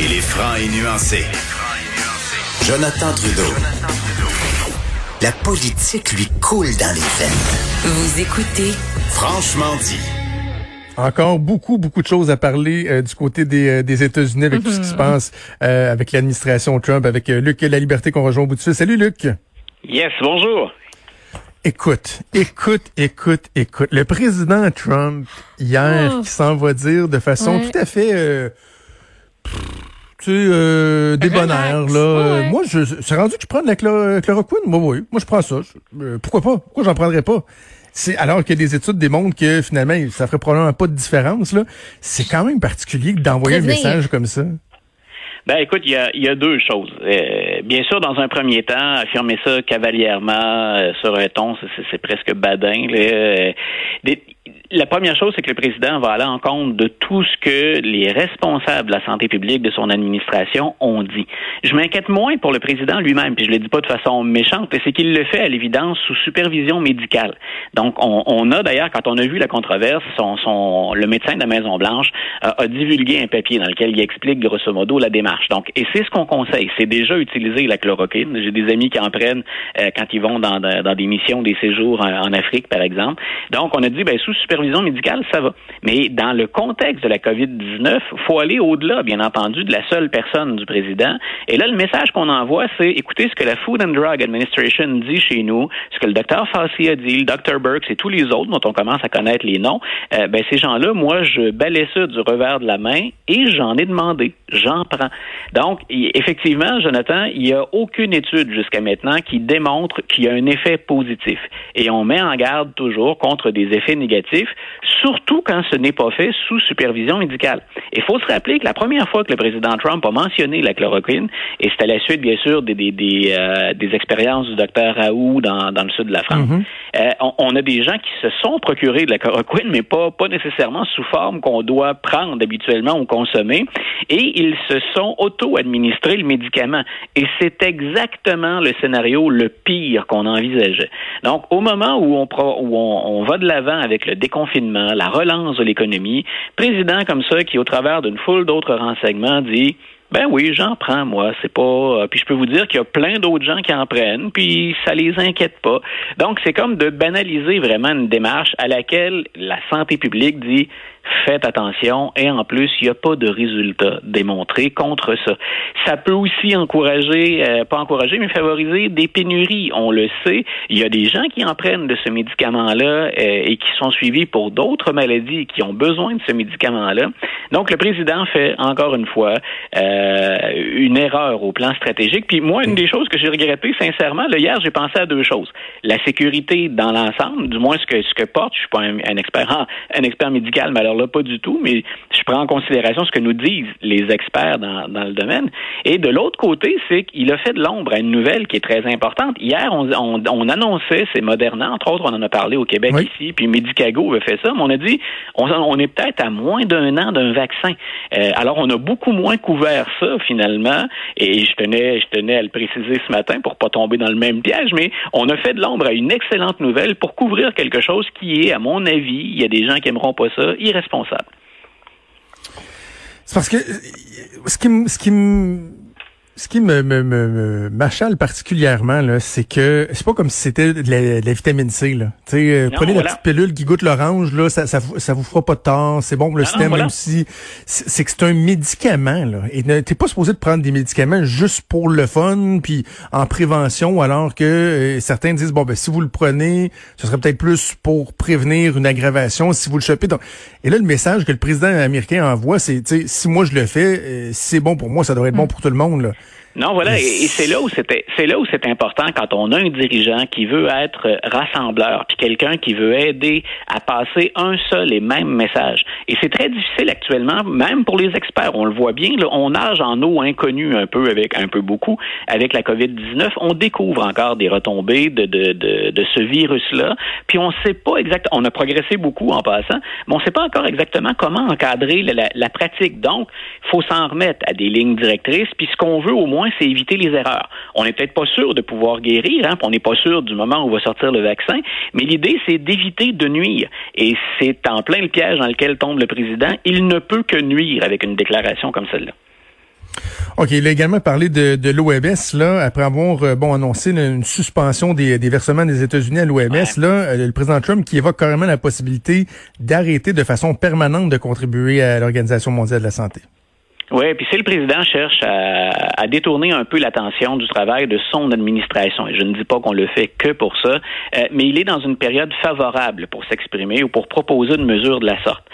Il est franc et nuancé. Jonathan Trudeau. La politique lui coule dans les veines. Vous écoutez Franchement dit. Encore beaucoup, beaucoup de choses à parler euh, du côté des, euh, des États-Unis avec tout ce qui se passe euh, avec l'administration Trump, avec euh, Luc La Liberté qu'on rejoint au bout de fil. Salut Luc. Yes, bonjour. Écoute, écoute, écoute, écoute. Le président Trump, hier, Oh. qui s'en va dire de façon Ouais. tout à fait... euh, tu sais, euh, débonnaire, là. Euh, Ouais. Moi, je, c'est rendu que je prends de la chloro- chloroquine. Moi, oui. Moi, je prends ça. Je- euh, pourquoi pas? Pourquoi j'en prendrais pas? C'est, alors que des études démontrent que finalement, ça ferait probablement pas de différence, là. C'est quand même particulier d'envoyer un message comme ça. Ben écoute, il y a, il y a deux choses. Euh, bien sûr, dans un premier temps, affirmer ça cavalièrement euh, sur un ton, c'est- c'est c'est presque badin. là. Euh, des- la première chose, c'est que le président va aller en compte de tout ce que les responsables de la santé publique de son administration ont dit. Je m'inquiète moins pour le président lui-même, puis je le dis pas de façon méchante, c'est qu'il le fait à l'évidence sous supervision médicale. Donc, on, on a d'ailleurs, quand on a vu la controverse, son, son, le médecin de la Maison-Blanche euh, a divulgué un papier dans lequel il explique grosso modo la démarche. Donc, et c'est ce qu'on conseille. C'est déjà utiliser la chloroquine. J'ai des amis qui en prennent euh, quand ils vont dans, dans des missions, des séjours en, en Afrique, par exemple. Donc, on a dit, ben, sous supervision médicale, ça va. Mais dans le contexte de la COVID-19, faut aller au-delà, bien entendu, de la seule personne du président. Et là, le message qu'on envoie, c'est écoutez ce que la Food and Drug Administration dit chez nous, ce que le docteur Fauci a dit, le docteur Burks et tous les autres dont on commence à connaître les noms. Euh, ben, ces gens-là, moi, je balais ça du revers de la main et j'en ai demandé. J'en prends. Donc, effectivement, Jonathan, il n'y a aucune étude jusqu'à maintenant qui démontre qu'il y a un effet positif. Et on met en garde toujours contre des effets négatifs, surtout quand ce n'est pas fait sous supervision médicale. Il faut se rappeler que la première fois que le président Trump a mentionné la chloroquine, et c'est à la suite, bien sûr, des, des, des, euh, des expériences du docteur Raoult dans, dans le sud de la France, euh, on, on a des gens qui se sont procurés de la chloroquine, mais pas, pas nécessairement sous forme qu'on doit prendre habituellement ou consommer, et ils se sont auto-administrés le médicament. Et c'est exactement le scénario le pire qu'on envisageait. Donc, au moment où on, pro- où on, on va de l'avant avec le déconfinement, la relance de l'économie, président comme ça qui, au travers d'une foule d'autres renseignements, dit ben oui, j'en prends, moi. C'est pas. euh, puis je peux vous dire qu'il y a plein d'autres gens qui en prennent, puis ça les inquiète pas. Donc, c'est comme de banaliser vraiment une démarche à laquelle la santé publique dit faites attention et en plus, il n'y a pas de résultat démontré contre ça. Ça peut aussi encourager, euh, pas encourager, mais favoriser des pénuries. On le sait. Il y a des gens qui en prennent de ce médicament-là euh, et qui sont suivis pour d'autres maladies qui ont besoin de ce médicament-là. Donc, le président fait encore une fois euh, une erreur au plan stratégique. Puis moi, une des choses que j'ai regretté sincèrement, là, hier, j'ai pensé à deux choses. La sécurité dans l'ensemble, du moins ce que ce que porte. Je suis pas un, expert un expert médical, alors là, pas du tout. Mais je prends en considération ce que nous disent les experts dans, dans le domaine. Et de l'autre côté, c'est qu'il a fait de l'ombre à une nouvelle qui est très importante. Hier, on, on, on annonçait, c'est Moderna, entre autres, on en a parlé au Québec Oui. ici, puis Medicago a fait ça, mais on a dit, on, on est peut-être à moins d'un an d'un vaccin. Euh, alors, on a beaucoup moins couvert ça, finalement, et je tenais, je tenais à le préciser ce matin pour pas tomber dans le même piège, mais on a fait de l'ombre à une excellente nouvelle pour couvrir quelque chose qui est, à mon avis, il y a des gens qui aimeront pas ça, irresponsable. C'est parce que euh, ce qui ce qui me ce qui me, me, me, me m'achale particulièrement là, c'est que c'est pas comme si c'était de la, de la vitamine C là. Euh, Non, prenez voilà. la petite pilule qui goûte l'orange là, ça, ça vous- ça vous fera pas de tort, c'est bon pour le non, système voilà. même si c'est que c'est un médicament là. Et t'es pas supposé de prendre des médicaments juste pour le fun puis en prévention alors que euh, certains disent bon ben si vous le prenez, ce serait peut-être plus pour prévenir une aggravation si vous le chopez. Donc, et là le message que le président américain envoie c'est si moi je le fais, euh, si c'est bon pour moi, ça devrait être bon pour tout le monde là. Non, voilà, et, et c'est là où c'était, c'est là où c'est important quand on a un dirigeant qui veut être rassembleur, puis quelqu'un qui veut aider à passer un seul et même message. Et c'est très difficile actuellement, même pour les experts. On le voit bien, là, on nage en eau inconnue un peu avec un peu beaucoup avec la COVID-19. On découvre encore des retombées de de, de, de ce virus-là, puis on sait pas exactement. On a progressé beaucoup en passant, mais on sait pas encore exactement comment encadrer la, la- la pratique. Donc, il faut s'en remettre à des lignes directrices. Puis ce qu'on veut au moins, c'est éviter les erreurs. On n'est peut-être pas sûr de pouvoir guérir, hein, on n'est pas sûr du moment où va sortir le vaccin, mais l'idée, c'est d'éviter de nuire. Et c'est en plein le piège dans lequel tombe le président. Il ne peut que nuire avec une déclaration comme celle-là. OK, il a également parlé de, de l'OMS, là, après avoir euh, bon annoncé une, suspension des, des, versements des États-Unis à l'OMS, là, euh, le président Trump qui évoque carrément la possibilité d'arrêter de façon permanente de contribuer à l'Organisation mondiale de la santé. Oui, puis si le président cherche à, à détourner un peu l'attention du travail de son administration, et je ne dis pas qu'on le fait que pour ça, euh, mais il est dans une période favorable pour s'exprimer ou pour proposer une mesure de la sorte.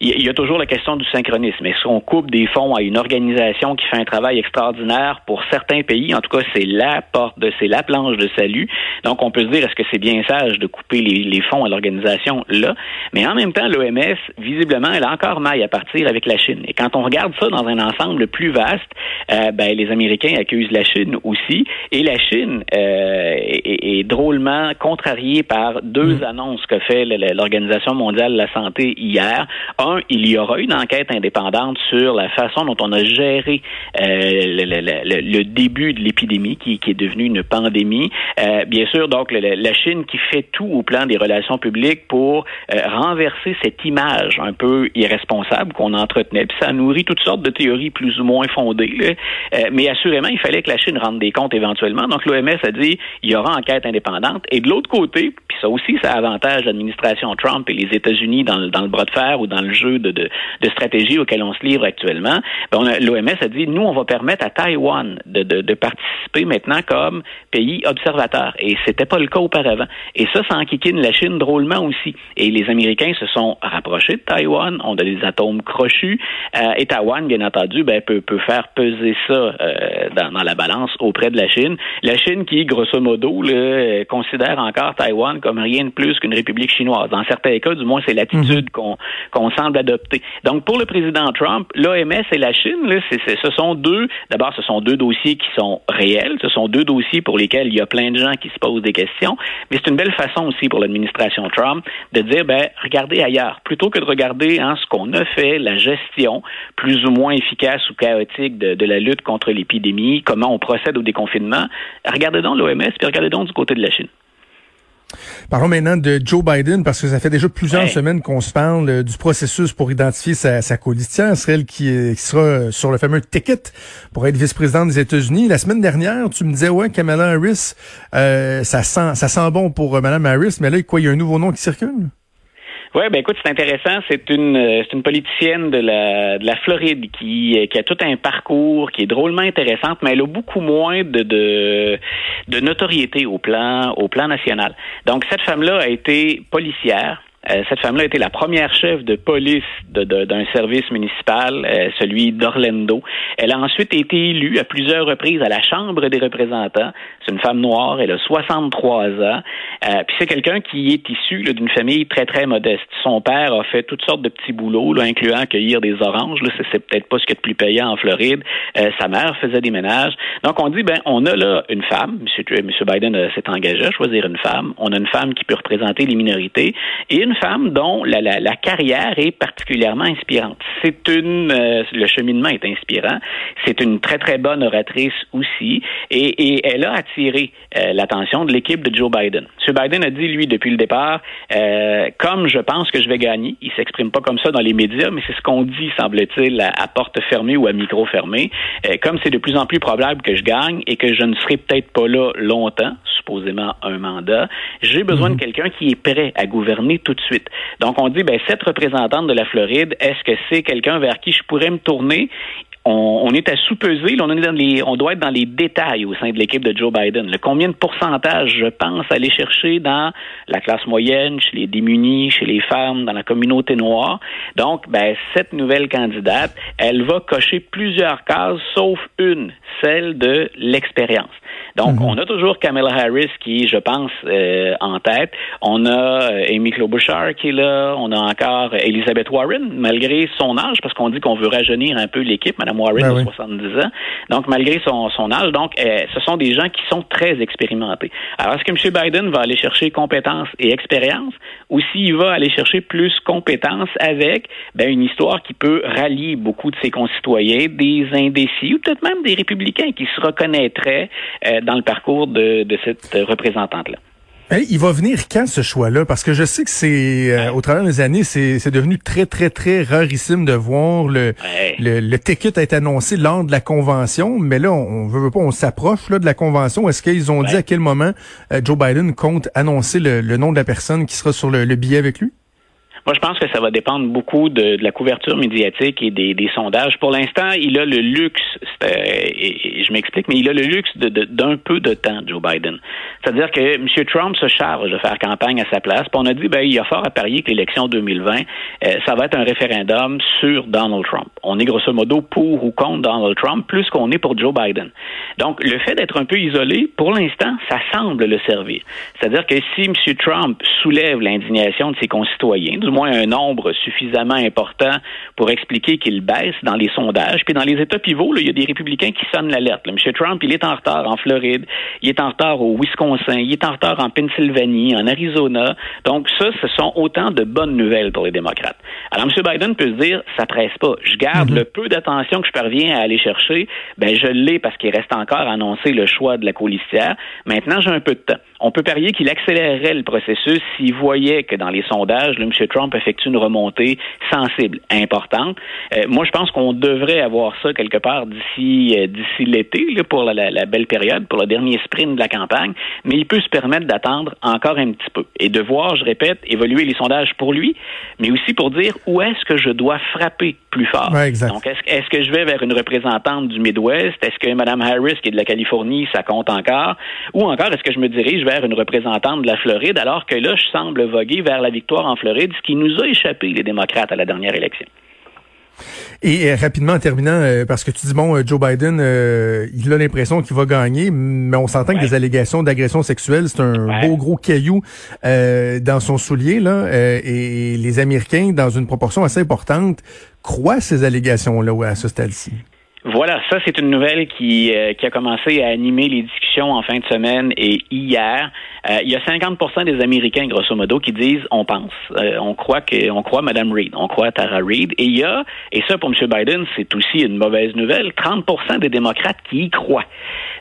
Il, y a toujours la question du synchronisme. Est-ce qu'on coupe des fonds à une organisation qui fait un travail extraordinaire pour certains pays? En tout cas, c'est la porte, de, c'est la planche de salut. Donc, on peut se dire, est-ce que c'est bien sage de couper les, les fonds à l'organisation là? Mais en même temps, l'OMS, visiblement, elle a encore maille à partir avec la Chine. Et quand on regarde ça dans un ensemble plus vaste, euh, ben, les Américains accusent la Chine aussi. Et la Chine euh, est, est, drôlement contrariée par deux mm. annonces que fait l'Organisation mondiale de la santé hier. Un, il y aura une enquête indépendante sur la façon dont on a géré euh, le, le, le, début de l'épidémie qui, qui, est devenue une pandémie. Euh, bien sûr, donc la Chine qui fait tout au plan des relations publiques pour renverser cette image un peu irresponsable qu'on entretenait. Puis ça nourrit toutes sortes de théories plus ou moins fondée. Euh, mais assurément, il fallait que la Chine rende des comptes éventuellement. Donc l'OMS a dit il y aura enquête indépendante. Et de l'autre côté, puis ça aussi, ça avantage l'administration Trump et les États-Unis dans, dans, le bras de fer ou dans le jeu de, de, de stratégie auquel on se livre actuellement. Ben, L'OMS a dit nous, on va permettre à Taïwan de, de, de participer maintenant comme pays observateur. Et c'était pas le cas auparavant. Et ça, ça enquiquine la Chine drôlement aussi. Et les Américains se sont rapprochés de Taïwan, ont des atomes crochus. Euh, et Taïwan, bien entendu, ben, peut, peut faire peser ça euh, dans, dans, la balance auprès de la Chine. La Chine qui, grosso modo, là, considère encore Taïwan comme rien de plus qu'une république chinoise. Dans certains cas, du moins, c'est l'attitude mhm. qu'on semble adopter. Donc, pour le président Trump, l'OMS et la Chine, là, ce sont deux, d'abord, ce sont deux dossiers qui sont réels. Ce sont deux dossiers pour lesquels il y a plein de gens qui se posent des questions. Mais c'est une belle façon aussi pour l'administration Trump de dire, ben, regardez ailleurs. Plutôt que de regarder hein, ce qu'on a fait, la gestion plus ou moins efficace efficace ou chaotique de, la lutte contre l'épidémie, comment on procède au déconfinement. Regardez donc l'OMS, puis regardez donc du côté de la Chine. Parlons maintenant de Joe Biden, parce que ça fait déjà plusieurs semaines qu'on se parle euh, du processus pour identifier sa, sa colistière, celle qui, qui, sera sur le fameux ticket pour être vice-président des États-Unis. La semaine dernière, tu me disais, ouais, Kamala Harris, euh, ça, sent, ça sent bon pour euh, Mme Harris, mais là, quoi, il y a un nouveau nom qui circule? Oui, ben écoute, c'est intéressant. C'est une euh, c'est une politicienne de la de la Floride qui euh, qui a tout un parcours qui est drôlement intéressante, mais elle a beaucoup moins de de, de notoriété au plan au plan national. Donc cette femme-là a été policière. Euh, cette femme-là été la première chef de police d'un service municipal, euh, celui d'Orlando. Elle a ensuite été élue à plusieurs reprises à la Chambre des représentants. C'est une femme noire, elle a 63 ans. Euh, puis c'est quelqu'un qui est issu d'une famille très, très modeste. Son père a fait toutes sortes de petits boulots, là, incluant cueillir des oranges. C'est, peut-être pas ce qu'il y a de plus payant en Floride. sa mère faisait des ménages. Donc on dit, ben, on a là une femme. Monsieur, Monsieur Biden s'est engagé à choisir une femme. On a une femme qui peut représenter les minorités et une femme dont la, la, la carrière est particulièrement inspirante. C'est une, euh, le cheminement est inspirant. C'est une très très bonne oratrice aussi, et, et elle a attiré euh, l'attention de l'équipe de Joe Biden. M. Biden a dit lui depuis le départ, euh, comme je pense que je vais gagner, il s'exprime pas comme ça dans les médias, mais c'est ce qu'on dit semble-t-il à, à, porte fermée ou à micro fermé. comme c'est de plus en plus probable que je gagne et que je ne serai peut-être pas là longtemps, supposément un mandat, j'ai besoin de mhm. quelqu'un qui est prêt à gouverner tout de suite. Donc, on dit, ben, cette représentante de la Floride, est-ce que c'est quelqu'un vers qui je pourrais me tourner? On, est à sous-peser, on, on doit être dans les détails au sein de l'équipe de Joe Biden. Le combien de pourcentage, je pense, aller chercher dans la classe moyenne, chez les démunis, chez les femmes, dans la communauté noire? Donc, ben, cette nouvelle candidate, elle va cocher plusieurs cases, sauf une, celle de l'expérience. Donc, mhm. on a toujours Kamala Harris qui, je pense, euh, en tête. On a euh, Amy Klobuchar qui est là. On a encore Elizabeth Warren, malgré son âge, parce qu'on dit qu'on veut rajeunir un peu l'équipe. Madame Warren a 70 ans. Donc, malgré son, son âge, donc, euh, ce sont des gens qui sont très expérimentés. Alors, est-ce que M. Biden va aller chercher compétences et expérience ou s'il va aller chercher plus compétences avec ben, une histoire qui peut rallier beaucoup de ses concitoyens, des indécis ou peut-être même des républicains qui se reconnaîtraient dans le parcours de, de cette représentante-là? Il va venir quand ce choix-là? Parce que je sais que c'est euh, au travers des années, c'est devenu très, très, très rarissime de voir le, le, le, ticket être annoncé lors de la convention. Mais là, on, veut, pas, on s'approche de la convention. Est-ce qu'ils ont dit à quel moment euh, Joe Biden compte annoncer le, nom de la personne qui sera sur le billet avec lui? Moi, je pense que ça va dépendre beaucoup de, la couverture médiatique et des, sondages. Pour l'instant, il a le luxe, euh, et, je m'explique, mais il a le luxe d'un peu de temps, Joe Biden. C'est-à-dire que M. Trump se charge de faire campagne à sa place. Puis on a dit, ben, il y a fort à parier que l'élection 2020, euh, ça va être un référendum sur Donald Trump. On est grosso modo pour ou contre Donald Trump, plus qu'on est pour Joe Biden. Donc, le fait d'être un peu isolé, pour l'instant, ça semble le servir. C'est-à-dire que si M. Trump soulève l'indignation de ses concitoyens, moins un nombre suffisamment important pour expliquer qu'il baisse dans les sondages. Puis dans les États pivots, il y a des républicains qui sonnent l'alerte. M. Trump, il est en retard en Floride, il est en retard au Wisconsin, il est en retard en Pennsylvanie, en Arizona. Donc ça, ce sont autant de bonnes nouvelles pour les démocrates. Alors M. Biden peut se dire, ça presse pas. Je garde mm-hmm. le peu d'attention que je parviens à aller chercher. Ben je l'ai parce qu'il reste encore à annoncer le choix de la colistière. Maintenant, j'ai un peu de temps. On peut parier qu'il accélérerait le processus s'il voyait que dans les sondages, le M. Trump effectue une remontée sensible, importante. Euh, moi, je pense qu'on devrait avoir ça quelque part d'ici euh, d'ici l'été pour la, belle période, pour le dernier sprint de la campagne. Mais il peut se permettre d'attendre encore un petit peu et de voir, je répète, évoluer les sondages pour lui, mais aussi pour dire où est-ce que je dois frapper plus fort. Donc, est-ce que je vais vers une représentante du Midwest? Est-ce que Mme Harris, qui est de la Californie, ça compte encore? Ou encore, est-ce que je me dirige vers une représentante de la Floride, alors que là, je semble voguer vers la victoire en Floride, ce qui nous a échappé, les démocrates, à la dernière élection. Et, euh, rapidement, en terminant, euh, parce que tu dis, bon, euh, Joe Biden, il a l'impression qu'il va gagner, mais on s'entend que des allégations d'agression sexuelle, c'est un beau gros caillou dans son soulier, là, et les Américains, dans une proportion assez importante, croient ces allégations-là à ce stade-ci. Voilà, ça c'est une nouvelle qui, qui a commencé à animer les discussions en fin de semaine et hier. Euh, il y a 50% des Américains, grosso modo, qui disent on pense. Euh, on croit que on croit Mme Reid, on croit Tara Reid. Et il y a, et ça pour M. Biden, c'est aussi une mauvaise nouvelle, 30% des démocrates qui y croient.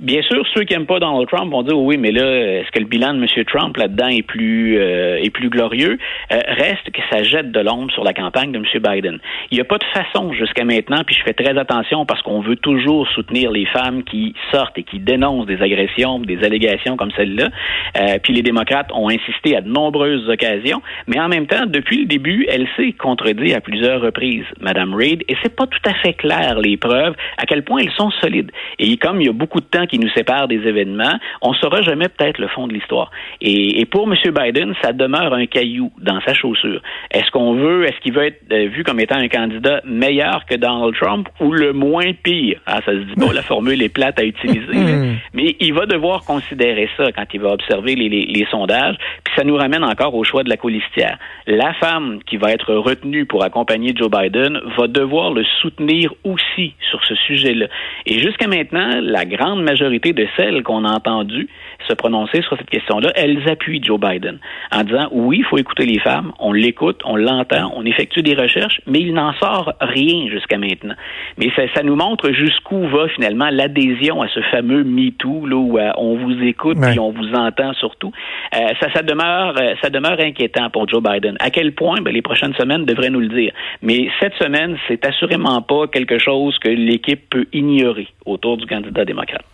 Bien sûr, ceux qui n'aiment pas Donald Trump vont dire oui, mais là, est-ce que le bilan de M. Trump là-dedans est plus euh, est plus glorieux? reste que ça jette de l'ombre sur la campagne de M. Biden. Il n'y a pas de façon jusqu'à maintenant, puis je fais très attention parce qu'on veut toujours soutenir les femmes qui sortent et qui dénoncent des agressions, des allégations comme celle-là. Euh, puis les démocrates ont insisté à de nombreuses occasions, mais en même temps, depuis le début, elle s'est contredit à plusieurs reprises, Madame Reid, et c'est pas tout à fait clair les preuves à quel point elles sont solides. Et comme il y a beaucoup de temps qui nous sépare des événements, on saura jamais peut-être le fond de l'histoire. Et, pour M. Biden, ça demeure un caillou dans sa chaussure. Est-ce qu'on veut, est-ce qu'il veut être euh, vu comme étant un candidat meilleur que Donald Trump ou le moins pire? Ah, ça se dit pas, la formule est plate à utiliser, hmm. mais il va devoir considérer ça quand il va observer les, sondages. Puis ça nous ramène encore au choix de la colistière. La femme qui va être retenue pour accompagner Joe Biden va devoir le soutenir aussi sur ce sujet-là. Et jusqu'à maintenant, la grande majorité de celles qu'on a entendues se prononcer sur cette question-là, elles appuient Joe Biden en disant oui, il faut écouter les femmes, on l'écoute, on l'entend, on effectue des recherches, mais il n'en sort rien jusqu'à maintenant. Mais ça, ça nous montre jusqu'où va finalement l'adhésion à ce fameux MeToo, là où euh, on vous écoute et on vous entend surtout. Euh, ça, ça demeure, euh, ça demeure inquiétant pour Joe Biden. À quel point? Ben, les prochaines semaines devraient nous le dire. Mais cette semaine, c'est assurément pas quelque chose que l'équipe peut ignorer autour du candidat démocrate.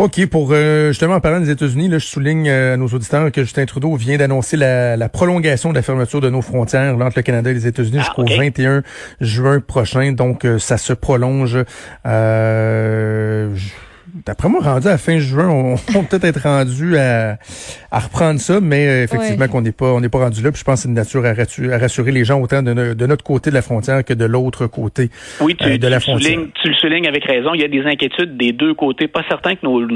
OK, pour justement en parlant des États-Unis, là, je souligne à nos auditeurs que Justin Trudeau vient d'annoncer la, prolongation de la fermeture de nos frontières entre le Canada et les États-Unis ah, jusqu'au 21 juin prochain. Donc, ça se prolonge. Euh, D'après moi, rendu à fin juin, on, va peut-être être rendu à, reprendre ça, mais euh, effectivement qu'on n'est pas on n'est pas rendu là. Puis je pense que c'est une nature à rassurer, les gens autant de, notre côté de la frontière que de l'autre côté oui, tu, euh, de la frontière. tu le soulignes avec raison. Il y a des inquiétudes des deux côtés. Pas certain que nos